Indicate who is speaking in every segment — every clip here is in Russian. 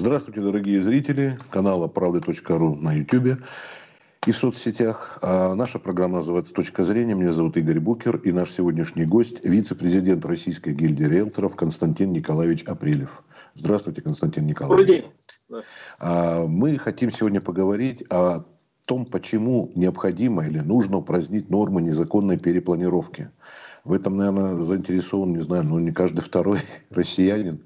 Speaker 1: Здравствуйте, дорогие зрители канала правды.ру на YouTube и в соцсетях. А наша программа называется «Точка зрения». Меня зовут Игорь Букер и наш сегодняшний гость – вице-президент Российской гильдии риэлторов Константин Николаевич Апрелев. Здравствуйте, Константин Николаевич. Добрый день. А, мы хотим сегодня поговорить о том, почему необходимо или нужно упразднить нормы незаконной перепланировки. В этом, наверное, заинтересован, не знаю, ну не каждый второй россиянин,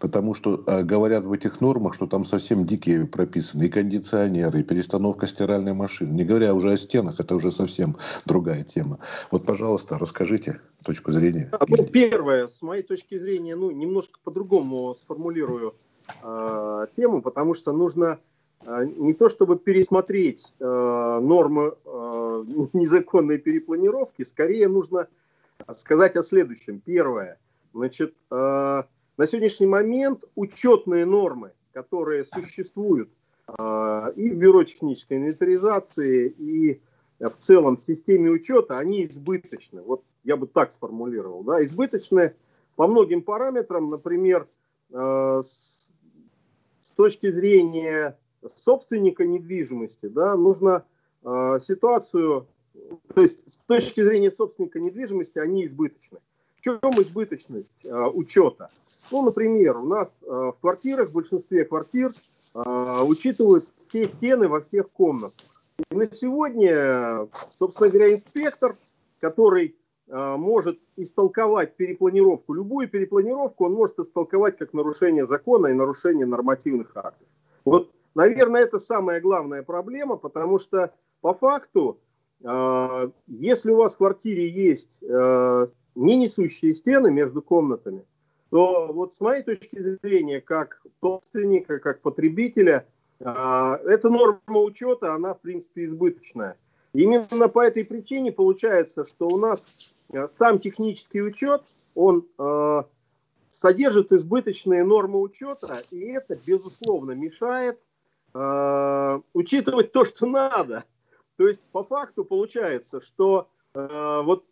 Speaker 1: потому что э, говорят в этих нормах, что там совсем дикие прописаны и кондиционеры, и перестановка стиральной машины. Не говоря уже о стенах, это уже совсем другая тема. Вот, пожалуйста, расскажите точку зрения.
Speaker 2: А, ну, первое, с моей точки зрения, ну, немножко по-другому сформулирую э, тему, потому что нужно э, не то чтобы пересмотреть э, нормы э, незаконной перепланировки, скорее нужно сказать о следующем. Первое. Значит, э, на сегодняшний момент учетные нормы, которые существуют э, и в Бюро технической инвентаризации, и в целом в системе учета, они избыточны. Вот я бы так сформулировал. Да? Избыточны по многим параметрам, например, э, с, с точки зрения собственника недвижимости, да, нужно э, ситуацию то есть с точки зрения собственника недвижимости они избыточны. В чем избыточность э, учета? Ну, например, у нас э, в квартирах, в большинстве квартир э, учитывают все стены во всех комнатах. И на сегодня, собственно говоря, инспектор, который э, может истолковать перепланировку, любую перепланировку он может истолковать как нарушение закона и нарушение нормативных актов. Вот, наверное, это самая главная проблема, потому что по факту если у вас в квартире есть э, не несущие стены между комнатами, то вот с моей точки зрения, как собственника, как потребителя, а, эта норма учета, она в принципе избыточная. Именно по этой причине получается, что у нас сам технический учет, он содержит избыточные нормы учета, и это, безусловно, мешает учитывать то, что надо – то есть по факту получается, что э, вот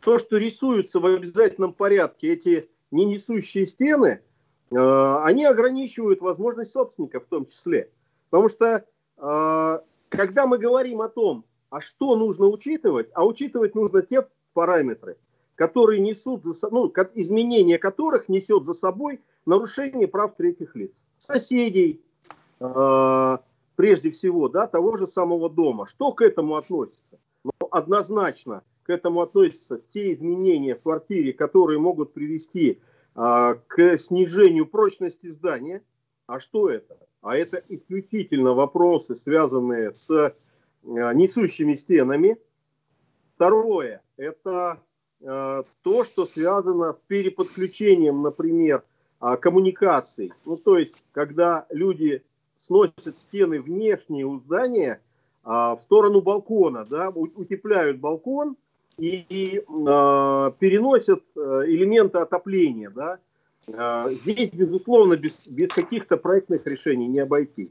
Speaker 2: то, что рисуются в обязательном порядке эти не несущие стены, э, они ограничивают возможность собственника в том числе. Потому что э, когда мы говорим о том, а что нужно учитывать, а учитывать нужно те параметры, которые несут за ну, изменение которых несет за собой нарушение прав третьих лиц, соседей, э, прежде всего, да, того же самого дома. Что к этому относится? Ну, однозначно к этому относятся те изменения в квартире, которые могут привести а, к снижению прочности здания. А что это? А это исключительно вопросы, связанные с а, несущими стенами. Второе – это а, то, что связано с переподключением, например, а, коммуникаций. Ну, то есть, когда люди сносят стены внешние у здания а, в сторону балкона, да, утепляют балкон и, и а, переносят а, элементы отопления, да. А, здесь, безусловно, без, без каких-то проектных решений не обойти.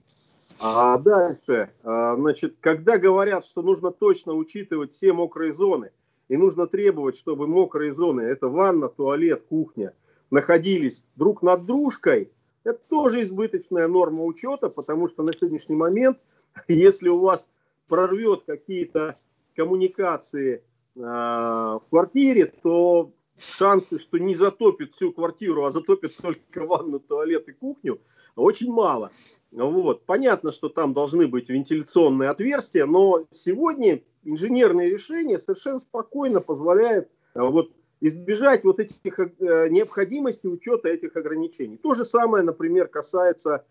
Speaker 2: А дальше, а, значит, когда говорят, что нужно точно учитывать все мокрые зоны, и нужно требовать, чтобы мокрые зоны, это ванна, туалет, кухня, находились друг над дружкой, это тоже избыточная норма учета, потому что на сегодняшний момент, если у вас прорвет какие-то коммуникации э, в квартире, то шансы, что не затопит всю квартиру, а затопит только ванну, туалет и кухню, очень мало. Вот. Понятно, что там должны быть вентиляционные отверстия, но сегодня инженерные решения совершенно спокойно позволяют вот, избежать вот этих э, необходимости учета этих ограничений. То же самое, например, касается э,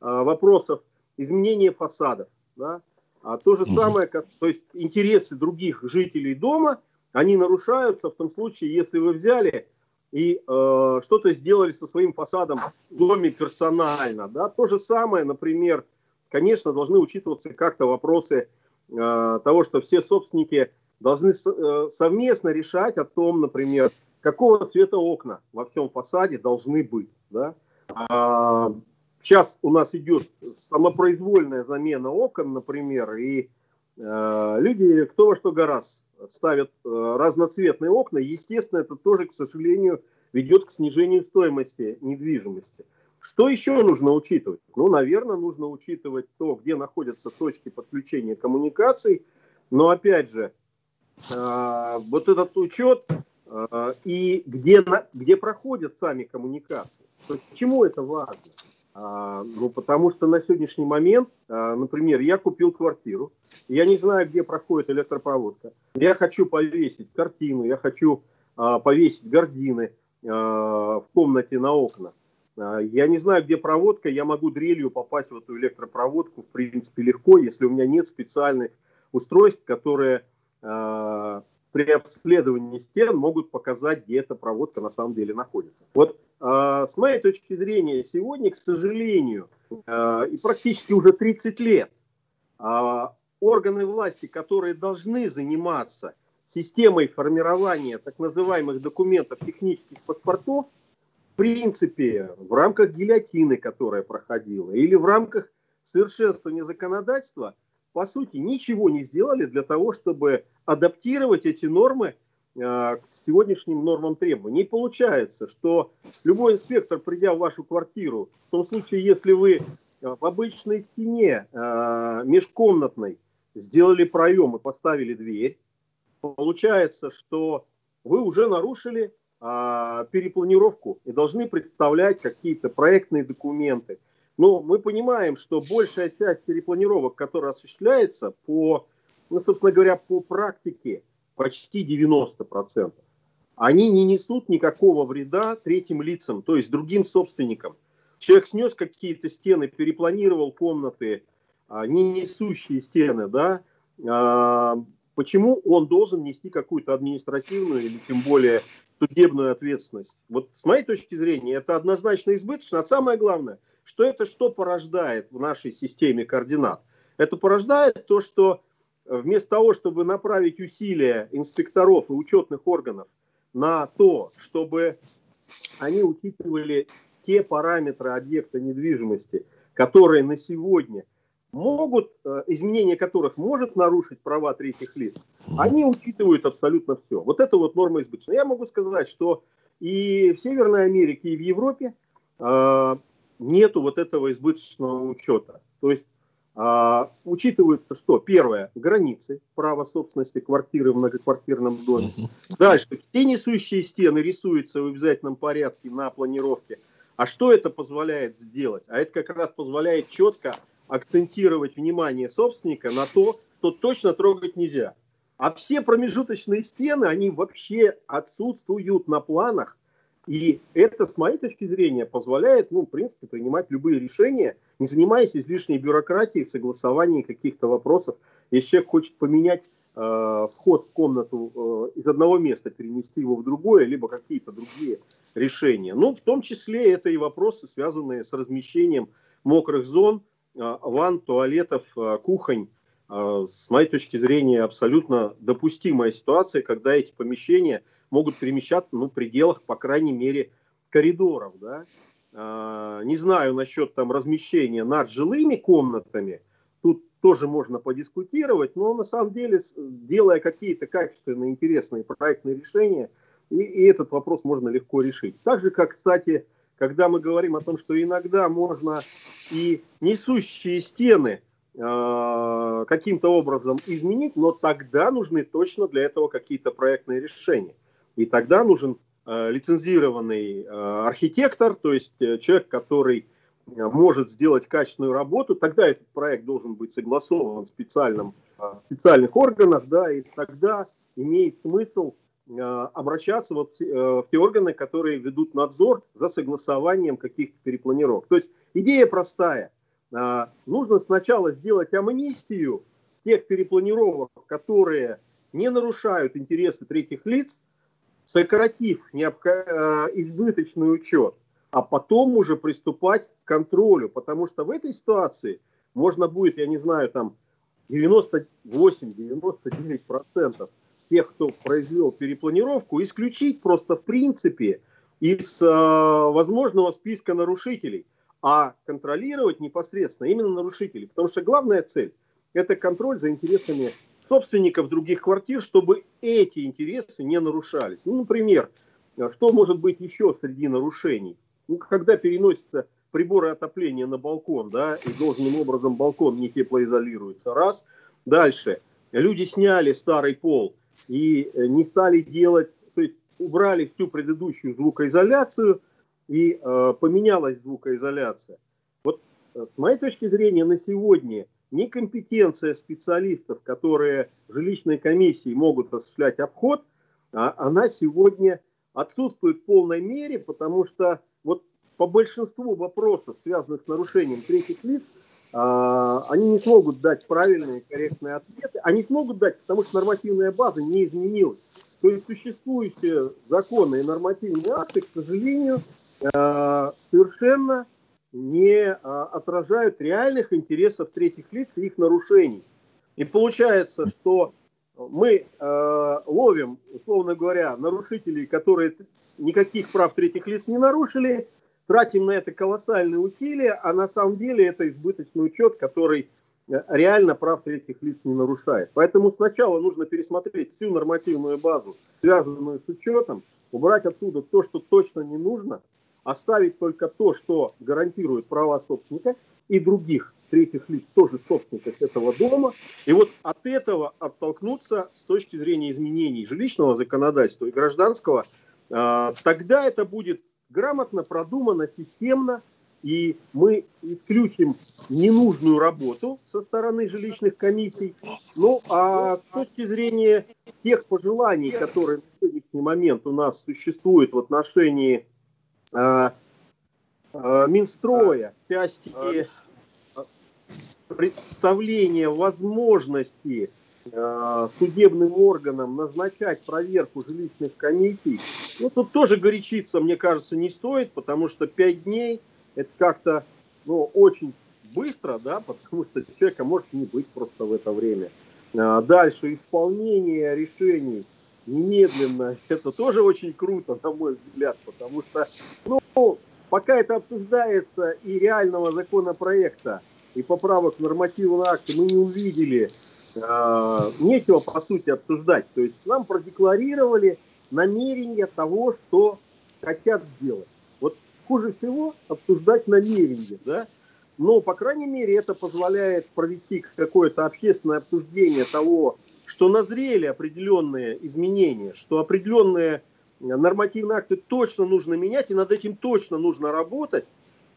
Speaker 2: вопросов изменения фасадов. Да? А то же самое, как, то есть интересы других жителей дома, они нарушаются в том случае, если вы взяли и э, что-то сделали со своим фасадом в доме персонально. Да? То же самое, например, конечно, должны учитываться как-то вопросы э, того, что все собственники должны э, совместно решать о том, например, какого цвета окна во всем фасаде должны быть. Да? А, сейчас у нас идет самопроизвольная замена окон, например, и э, люди кто во что гораздо ставят э, разноцветные окна. Естественно, это тоже, к сожалению, ведет к снижению стоимости недвижимости. Что еще нужно учитывать? Ну, наверное, нужно учитывать то, где находятся точки подключения коммуникаций. Но опять же, вот этот учет э, и где, где проходят сами коммуникации. Почему это важно? А, ну, потому что на сегодняшний момент, а, например, я купил квартиру, я не знаю, где проходит электропроводка. Я хочу повесить картину, я хочу повесить гардины в комнате на окна. Я не знаю, где проводка, я могу дрелью попасть в эту электропроводку, в принципе, легко, если у меня нет специальных устройств, которые при обследовании стен могут показать, где эта проводка на самом деле находится. Вот э, с моей точки зрения, сегодня, к сожалению, э, и практически уже 30 лет, органы власти, которые должны заниматься системой формирования так называемых документов технических паспортов, в принципе, в рамках гильотины, которая проходила, или в рамках совершенствования законодательства – по сути, ничего не сделали для того, чтобы адаптировать эти нормы э, к сегодняшним нормам требований. Не получается, что любой инспектор, придя в вашу квартиру, в том случае, если вы э, в обычной стене э, межкомнатной сделали проем и поставили дверь, получается, что вы уже нарушили перепланировку и должны представлять какие-то проектные документы, но мы понимаем, что большая часть перепланировок, которая осуществляется по, ну, собственно говоря, по практике, почти 90%, они не несут никакого вреда третьим лицам, то есть другим собственникам. Человек снес какие-то стены, перепланировал комнаты, а, не несущие стены, да, а, почему он должен нести какую-то административную или тем более судебную ответственность? Вот с моей точки зрения это однозначно избыточно, а самое главное – что это что порождает в нашей системе координат? Это порождает то, что э, вместо того, чтобы направить усилия инспекторов и учетных органов на то, чтобы они учитывали те параметры объекта недвижимости, которые на сегодня могут, э, изменение которых может нарушить права третьих лиц, они учитывают абсолютно все. Вот это вот норма избыточная. Я могу сказать, что и в Северной Америке, и в Европе э, нету вот этого избыточного учета. То есть а, учитываются что? Первое, границы права собственности квартиры в многоквартирном доме. Дальше, все несущие стены рисуются в обязательном порядке на планировке. А что это позволяет сделать? А это как раз позволяет четко акцентировать внимание собственника на то, что точно трогать нельзя. А все промежуточные стены, они вообще отсутствуют на планах и это, с моей точки зрения, позволяет, ну, в принципе, принимать любые решения, не занимаясь излишней бюрократией, согласованием каких-то вопросов. Если человек хочет поменять э, вход в комнату э, из одного места, перенести его в другое, либо какие-то другие решения. Ну, в том числе это и вопросы, связанные с размещением мокрых зон, э, ванн, туалетов, э, кухонь. Э, с моей точки зрения, абсолютно допустимая ситуация, когда эти помещения – могут перемещаться ну, в пределах, по крайней мере, коридоров. Да? А, не знаю насчет там, размещения над жилыми комнатами, тут тоже можно подискутировать, но на самом деле, делая какие-то качественные, интересные проектные решения, и, и этот вопрос можно легко решить. Так же, как, кстати, когда мы говорим о том, что иногда можно и несущие стены э, каким-то образом изменить, но тогда нужны точно для этого какие-то проектные решения. И тогда нужен э, лицензированный э, архитектор, то есть э, человек, который может сделать качественную работу, тогда этот проект должен быть согласован в специальном, э, специальных органах, да, и тогда имеет смысл обращаться вот, в те органы, которые ведут надзор за согласованием каких-то перепланировок. То есть идея простая. Нужно сначала сделать амнистию тех перепланировок, которые не нарушают интересы третьих лиц, сократив э, избыточный учет, а потом уже приступать к контролю, потому что в этой ситуации можно будет, я не знаю, там 98-99% тех, кто произвел перепланировку, исключить просто в принципе из э, возможного списка нарушителей, а контролировать непосредственно именно нарушителей. Потому что главная цель – это контроль за интересами собственников других квартир, чтобы эти интересы не нарушались. Ну, например, что может быть еще среди нарушений? Ну, когда переносится приборы отопления на балкон, да, и должным образом балкон не теплоизолируется. Раз. Дальше. Люди сняли старый пол и э, не стали делать, то есть убрали всю предыдущую звукоизоляцию и э, поменялась звукоизоляция. Вот э, с моей точки зрения на сегодня некомпетенция специалистов, которые жилищной комиссии могут осуществлять обход, а она сегодня отсутствует в полной мере, потому что вот по большинству вопросов, связанных с нарушением третьих лиц, а, они не смогут дать правильные, корректные ответы. Они смогут дать, потому что нормативная база не изменилась. То есть существующие законы и нормативные акты, к сожалению, а, совершенно не а, отражают реальных интересов третьих лиц и их нарушений. И получается, что мы э, ловим, условно говоря, нарушителей, которые никаких прав третьих лиц не нарушили, тратим на это колоссальные усилия, а на самом деле это избыточный учет, который э, реально прав третьих лиц не нарушает. Поэтому сначала нужно пересмотреть всю нормативную базу, связанную с учетом, убрать оттуда то, что точно не нужно, оставить только то, что гарантирует права собственника и других третьих лиц, тоже собственников этого дома. И вот от этого оттолкнуться с точки зрения изменений жилищного законодательства и гражданского, а, тогда это будет грамотно, продумано, системно, и мы исключим ненужную работу со стороны жилищных комиссий. Ну, а с точки зрения тех пожеланий, которые на сегодняшний момент у нас существуют в отношении э, э, Минстроя, части э, представления возможности э, судебным органам назначать проверку жилищных комиссий, ну, тут тоже горячиться, мне кажется, не стоит, потому что пять дней это как-то ну, очень быстро, да, потому что человека может не быть просто в это время. А дальше исполнение решений немедленно, это тоже очень круто, на мой взгляд, потому что, ну, пока это обсуждается и реального законопроекта, и поправок нормативного акта мы не увидели, э, нечего по сути обсуждать. То есть нам продекларировали намерение того, что хотят сделать. Вот хуже всего обсуждать намерение, да? Но, по крайней мере, это позволяет провести какое-то общественное обсуждение того, что назрели определенные изменения, что определенные нормативные акты точно нужно менять, и над этим точно нужно работать.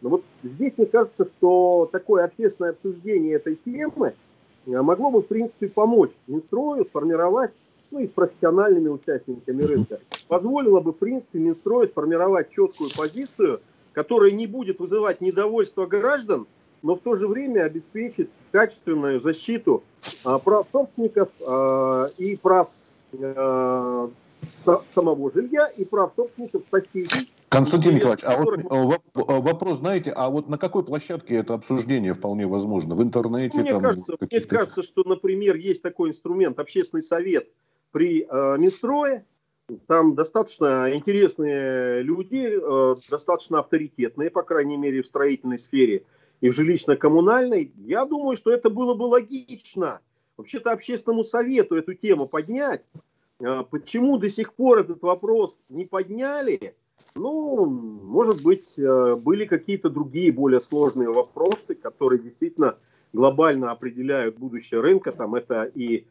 Speaker 2: Но вот здесь мне кажется, что такое общественное обсуждение этой темы могло бы, в принципе, помочь Минстрою сформировать ну и с профессиональными участниками рынка, позволило бы, в принципе, Минстрою сформировать четкую позицию, которая не будет вызывать недовольство граждан, но в то же время обеспечит качественную защиту а, прав собственников а, и прав а, самого жилья и прав собственников соседей.
Speaker 1: Константин Николаевич, а вот э, вопрос, знаете, а вот на какой площадке это обсуждение вполне возможно? В интернете?
Speaker 2: Мне, там, кажется, мне кажется, что, например, есть такой инструмент, общественный совет – при э, Минстрое. Там достаточно интересные люди, э, достаточно авторитетные, по крайней мере, в строительной сфере и в жилищно-коммунальной. Я думаю, что это было бы логично. Вообще-то общественному совету эту тему поднять. Э, почему до сих пор этот вопрос не подняли? Ну, может быть, э, были какие-то другие более сложные вопросы, которые действительно глобально определяют будущее рынка. Там это и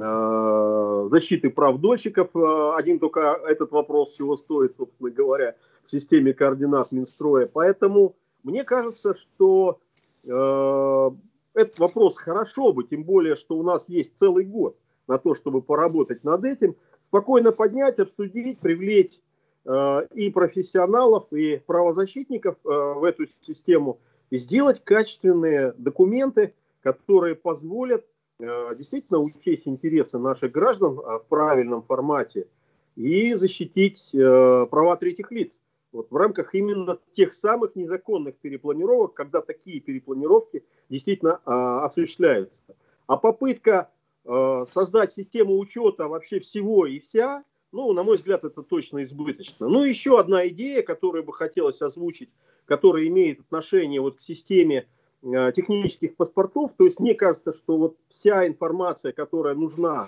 Speaker 2: Э, защиты прав дольщиков. Э, один только этот вопрос чего стоит, собственно говоря, в системе координат Минстроя. Поэтому мне кажется, что э, этот вопрос хорошо бы, тем более, что у нас есть целый год на то, чтобы поработать над этим, спокойно поднять, обсудить, привлечь э, и профессионалов, и правозащитников э, в эту систему, и сделать качественные документы, которые позволят Э, действительно учесть интересы наших граждан а, в правильном формате и защитить э, права третьих лиц. Вот в рамках именно тех самых незаконных перепланировок, когда такие перепланировки действительно а, осуществляются. А попытка а, создать систему учета вообще всего и вся, ну, на мой взгляд, это точно избыточно. Ну, еще одна идея, которую бы хотелось озвучить, которая имеет отношение вот к системе Э, технических паспортов. То есть мне кажется, что вот вся информация, которая нужна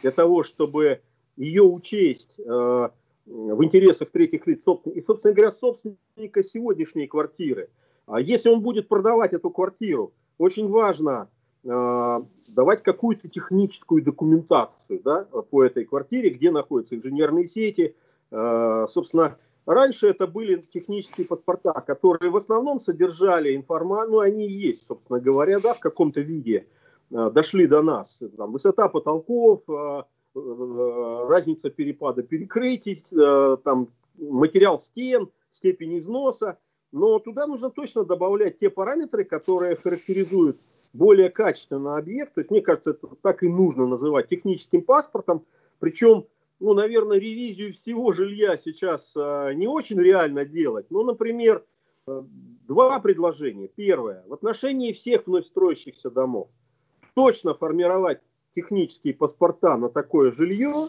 Speaker 2: для того, чтобы ее учесть э, в интересах третьих лиц, и, собственно говоря, собственника сегодняшней квартиры, А если он будет продавать эту квартиру, очень важно э, давать какую-то техническую документацию да, по этой квартире, где находятся инженерные сети. Э, собственно, раньше это были технические паспорта, которые в основном содержали информацию, ну они есть, собственно говоря, да, в каком-то виде э, дошли до нас. Там, высота потолков, разница перепада перекрытий, э, там, материал стен, степень износа. Но туда нужно точно добавлять те параметры, которые характеризуют более качественный объект. То есть, мне кажется, это так и нужно называть техническим паспортом. Причем, ну, наверное, ревизию всего жилья сейчас э, не очень реально делать. Ну, например, э, два предложения. Первое. В отношении всех вновь строящихся домов точно формировать технические паспорта на такое жилье,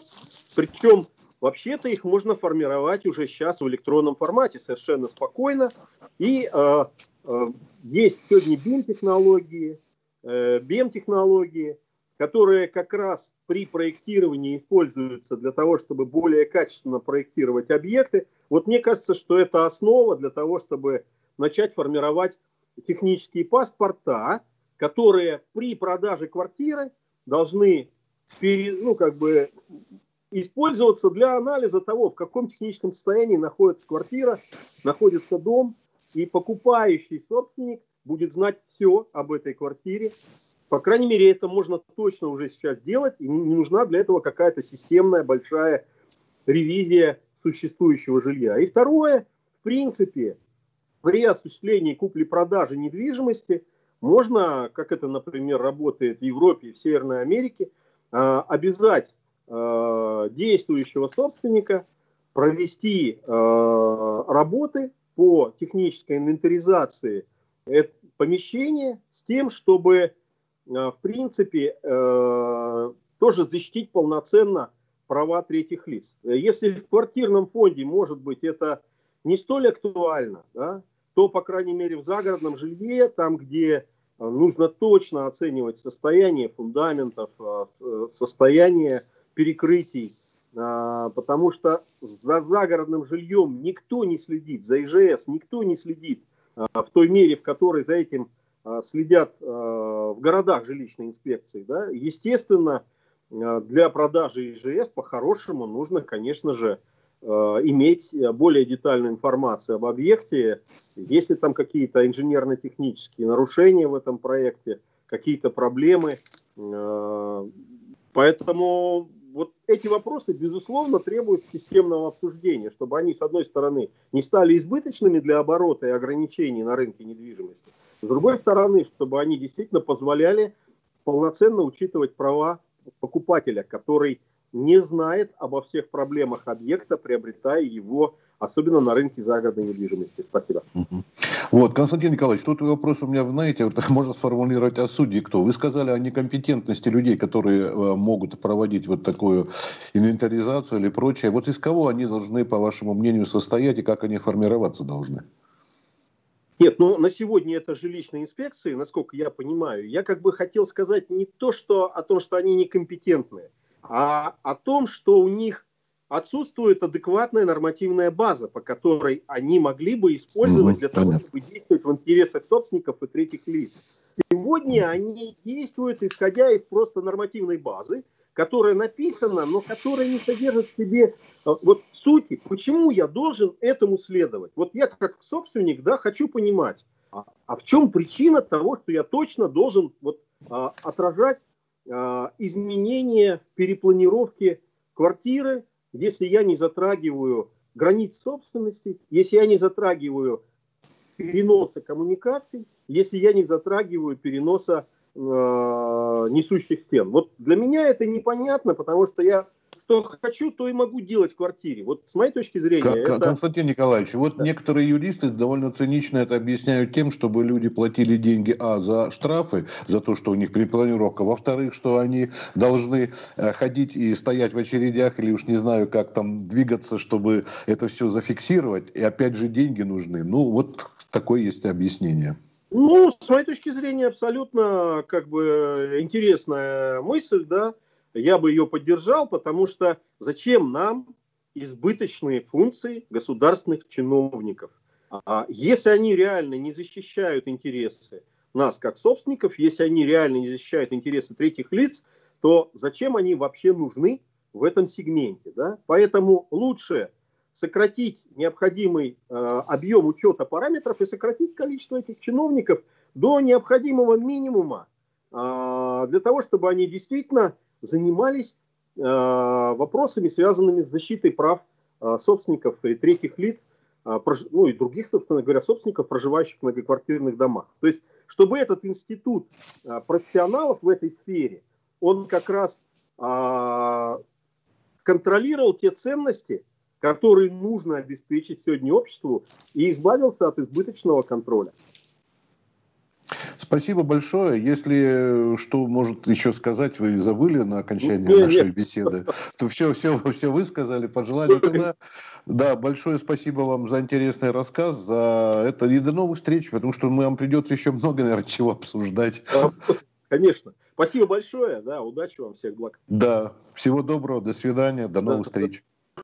Speaker 2: причем Вообще-то их можно формировать уже сейчас в электронном формате совершенно спокойно. И э, э, есть сегодня BIM-технологии, э, BIM-технологии, которые как раз при проектировании используются для того, чтобы более качественно проектировать объекты. Вот мне кажется, что это основа для того, чтобы начать формировать технические паспорта, которые при продаже квартиры должны ну, как бы использоваться для анализа того, в каком техническом состоянии находится квартира, находится дом, и покупающий собственник будет знать все об этой квартире. По крайней мере, это можно точно уже сейчас делать, и не нужна для этого какая-то системная большая ревизия существующего жилья. И второе, в принципе, при осуществлении купли-продажи недвижимости можно, как это, например, работает в Европе и в Северной Америке, а, обязать Э, действующего собственника провести э, работы по технической инвентаризации помещения с тем, чтобы, в принципе, тоже защитить полноценно права третьих лиц. Если в квартирном фонде, может быть, это не столь актуально, да, то, по крайней мере, в загородном жилье, там, где нужно точно оценивать состояние фундаментов, состояние перекрытий, а, потому что за загородным жильем никто не следит, за ИЖС никто не следит а, в той мере, в которой за этим а, следят в городах жилищной инспекции. Да? Естественно, для продажи ИЖС по-хорошему нужно, конечно же, иметь более детальную информацию об объекте, есть ли там какие-то инженерно-технические нарушения в этом проекте, какие-то проблемы. Поэтому вот эти вопросы, безусловно, требуют системного обсуждения, чтобы они, с одной стороны, не стали избыточными для оборота и ограничений на рынке недвижимости, с другой стороны, чтобы они действительно позволяли полноценно учитывать права покупателя, который не знает обо всех проблемах объекта, приобретая его особенно на рынке загородной недвижимости. Спасибо.
Speaker 1: Вот, Константин Николаевич, тут вопрос у меня, знаете, вот можно сформулировать о судьи кто. Вы сказали о некомпетентности людей, которые э, могут проводить вот такую инвентаризацию или прочее. Вот из кого они должны, по вашему мнению, состоять и как они формироваться должны?
Speaker 2: Нет, ну на сегодня это жилищные инспекции, насколько я понимаю. Я как бы хотел сказать не то, что о том, что они некомпетентные, а о том, что у них отсутствует адекватная нормативная база, по которой они могли бы использовать для того, чтобы действовать в интересах собственников и третьих лиц. Сегодня они действуют, исходя из просто нормативной базы, которая написана, но которая не содержит в себе э, вот сути, почему я должен этому следовать. Вот я как собственник, да, хочу понимать, а, а в чем причина того, что я точно должен вот, а, отражать изменения перепланировки квартиры, если я не затрагиваю границ собственности, если я не затрагиваю переноса коммуникаций, если я не затрагиваю переноса э, несущих стен. Вот для меня это непонятно, потому что я что хочу, то и могу делать в квартире. Вот с моей точки зрения... Как,
Speaker 1: это... Константин Николаевич, вот да. некоторые юристы довольно цинично это объясняют тем, чтобы люди платили деньги, а, за штрафы, за то, что у них перепланировка, во-вторых, что они должны э, ходить и стоять в очередях, или уж не знаю, как там двигаться, чтобы это все зафиксировать, и опять же деньги нужны. Ну, вот такое есть объяснение.
Speaker 2: Ну, с моей точки зрения, абсолютно как бы интересная мысль, да, я бы ее поддержал, потому что зачем нам избыточные функции государственных чиновников? А если они реально не защищают интересы нас как собственников, если они реально не защищают интересы третьих лиц, то зачем они вообще нужны в этом сегменте? Да? Поэтому лучше сократить необходимый э, объем учета параметров и сократить количество этих чиновников до необходимого минимума э, для того, чтобы они действительно занимались э, вопросами, связанными с защитой прав э, собственников и третьих лиц, э, ну и других, собственно говоря, собственников, проживающих в многоквартирных домах. То есть, чтобы этот институт профессионалов в этой сфере, он как раз контролировал те ценности, который нужно обеспечить сегодня обществу и избавился от избыточного контроля.
Speaker 1: Спасибо большое. Если что может еще сказать, вы забыли на окончание нет, нашей нет. беседы, то все, все, все вы сказали, пожелали. Тогда, да, большое спасибо вам за интересный рассказ, за это и до новых встреч, потому что нам придется еще много, наверное, чего обсуждать.
Speaker 2: Конечно. Спасибо большое, да, удачи вам, всех благ.
Speaker 1: Да, всего доброго, до свидания, до новых да, встреч.